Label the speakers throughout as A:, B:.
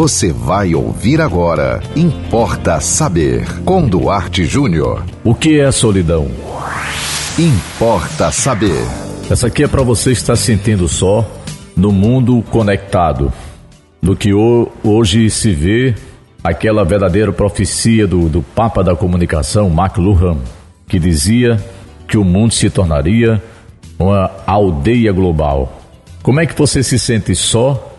A: Você vai ouvir agora. Importa saber. Com Duarte Júnior.
B: O que é solidão?
A: Importa saber.
B: Essa aqui é para você estar sentindo só no mundo conectado. No que hoje se vê aquela verdadeira profecia do, do Papa da Comunicação, McLuhan, que dizia que o mundo se tornaria uma aldeia global. Como é que você se sente só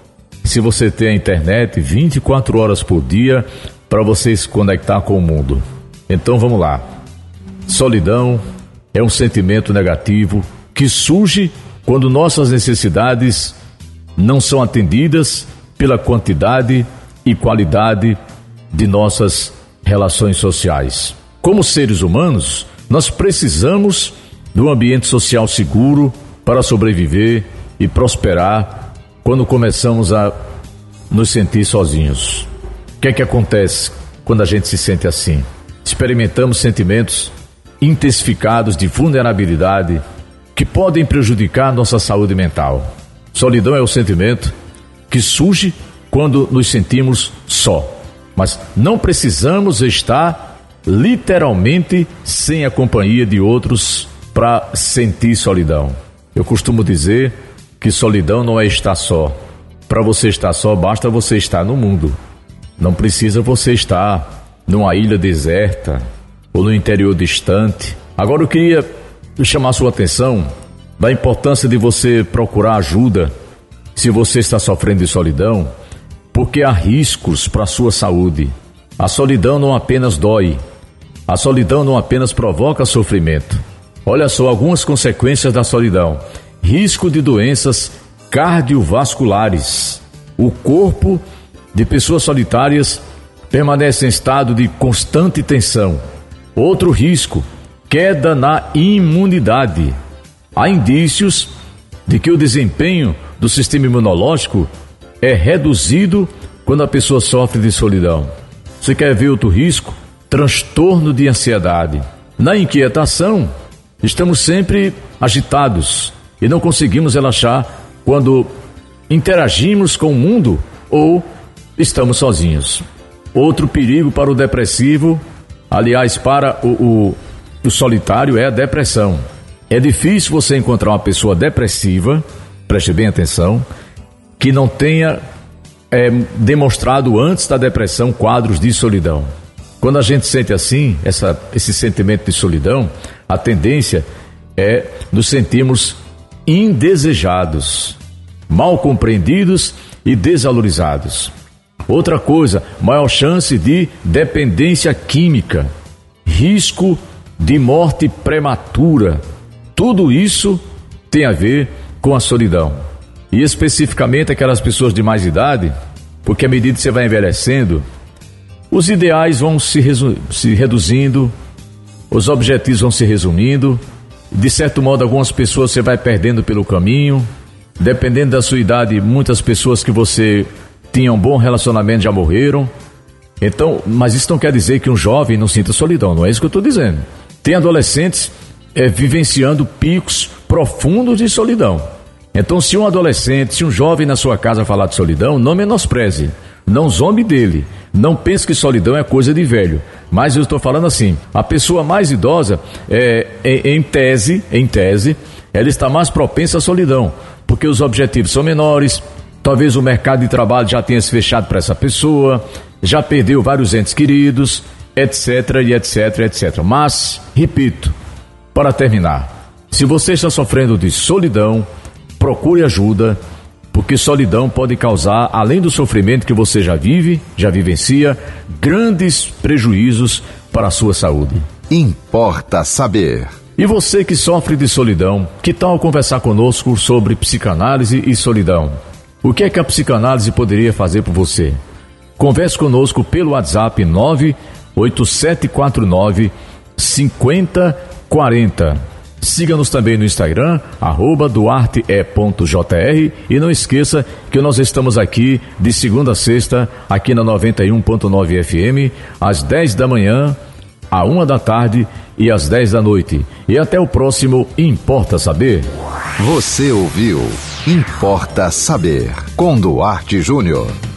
B: se você tem a internet 24 horas por dia para você se conectar com o mundo? Então vamos lá. Solidão é um sentimento negativo que surge quando nossas necessidades não são atendidas pela quantidade e qualidade de nossas relações sociais. Como seres humanos, nós precisamos de um ambiente social seguro para sobreviver e prosperar quando começamos a nos sentir sozinhos. O que é que acontece quando a gente se sente assim? Experimentamos sentimentos intensificados de vulnerabilidade que podem prejudicar nossa saúde mental. Solidão é o sentimento que surge quando nos sentimos só. Mas não precisamos estar literalmente sem a companhia de outros para sentir solidão. Eu costumo dizer que solidão não é estar só. Para você estar só, basta você estar no mundo. Não precisa você estar numa ilha deserta ou no interior distante. Agora eu queria chamar sua atenção da importância de você procurar ajuda se você está sofrendo de solidão, porque há riscos para a sua saúde. A solidão não apenas dói, a solidão não apenas provoca sofrimento. Olha só algumas consequências da solidão: risco de doenças cardiovasculares. O corpo de pessoas solitárias permanece em estado de constante tensão. Outro risco: queda na imunidade. Há indícios de que o desempenho do sistema imunológico é reduzido quando a pessoa sofre de solidão. Você quer ver outro risco? Transtorno de ansiedade. Na inquietação, estamos sempre agitados e não conseguimos relaxar quando interagimos com o mundo ou estamos sozinhos. Outro perigo para o depressivo, aliás, para o, o, o solitário, é a depressão. É difícil você encontrar uma pessoa depressiva, preste bem atenção, que não tenha é, demonstrado antes da depressão quadros de solidão. Quando a gente sente assim, essa, esse sentimento de solidão, a tendência é nos sentirmos indesejados, mal compreendidos e desvalorizados. Outra coisa, maior chance de dependência química, risco de morte prematura. Tudo isso tem a ver com a solidão. E especificamente aquelas pessoas de mais idade, porque à medida que você vai envelhecendo, os ideais vão se, se reduzindo, os objetivos vão se resumindo, de certo modo, algumas pessoas você vai perdendo pelo caminho. Dependendo da sua idade, muitas pessoas que você tinha um bom relacionamento já morreram. Então, mas isso não quer dizer que um jovem não sinta solidão, não é isso que eu estou dizendo. Tem adolescentes é, vivenciando picos profundos de solidão. Então, se um adolescente, se um jovem na sua casa falar de solidão, não menospreze, não zombe dele, não pense que solidão é coisa de velho. Mas eu estou falando assim, a pessoa mais idosa, é, em, em tese, em tese, ela está mais propensa à solidão, porque os objetivos são menores, talvez o mercado de trabalho já tenha se fechado para essa pessoa, já perdeu vários entes queridos, etc, e etc, etc. Mas, repito, para terminar, se você está sofrendo de solidão, procure ajuda, porque solidão pode causar, além do sofrimento que você já vive, já vivencia, grandes prejuízos para a sua saúde.
A: Importa saber.
B: E você que sofre de solidão, que tal conversar conosco sobre psicanálise e solidão? O que é que a psicanálise poderia fazer por você? Converse conosco pelo WhatsApp 98749 5040. Siga-nos também no Instagram, arroba duarte.jr e não esqueça que nós estamos aqui de segunda a sexta, aqui na 91.9 FM, às 10 da manhã, à uma da tarde e às 10 da noite. E até o próximo Importa Saber.
A: Você ouviu Importa Saber com Duarte Júnior.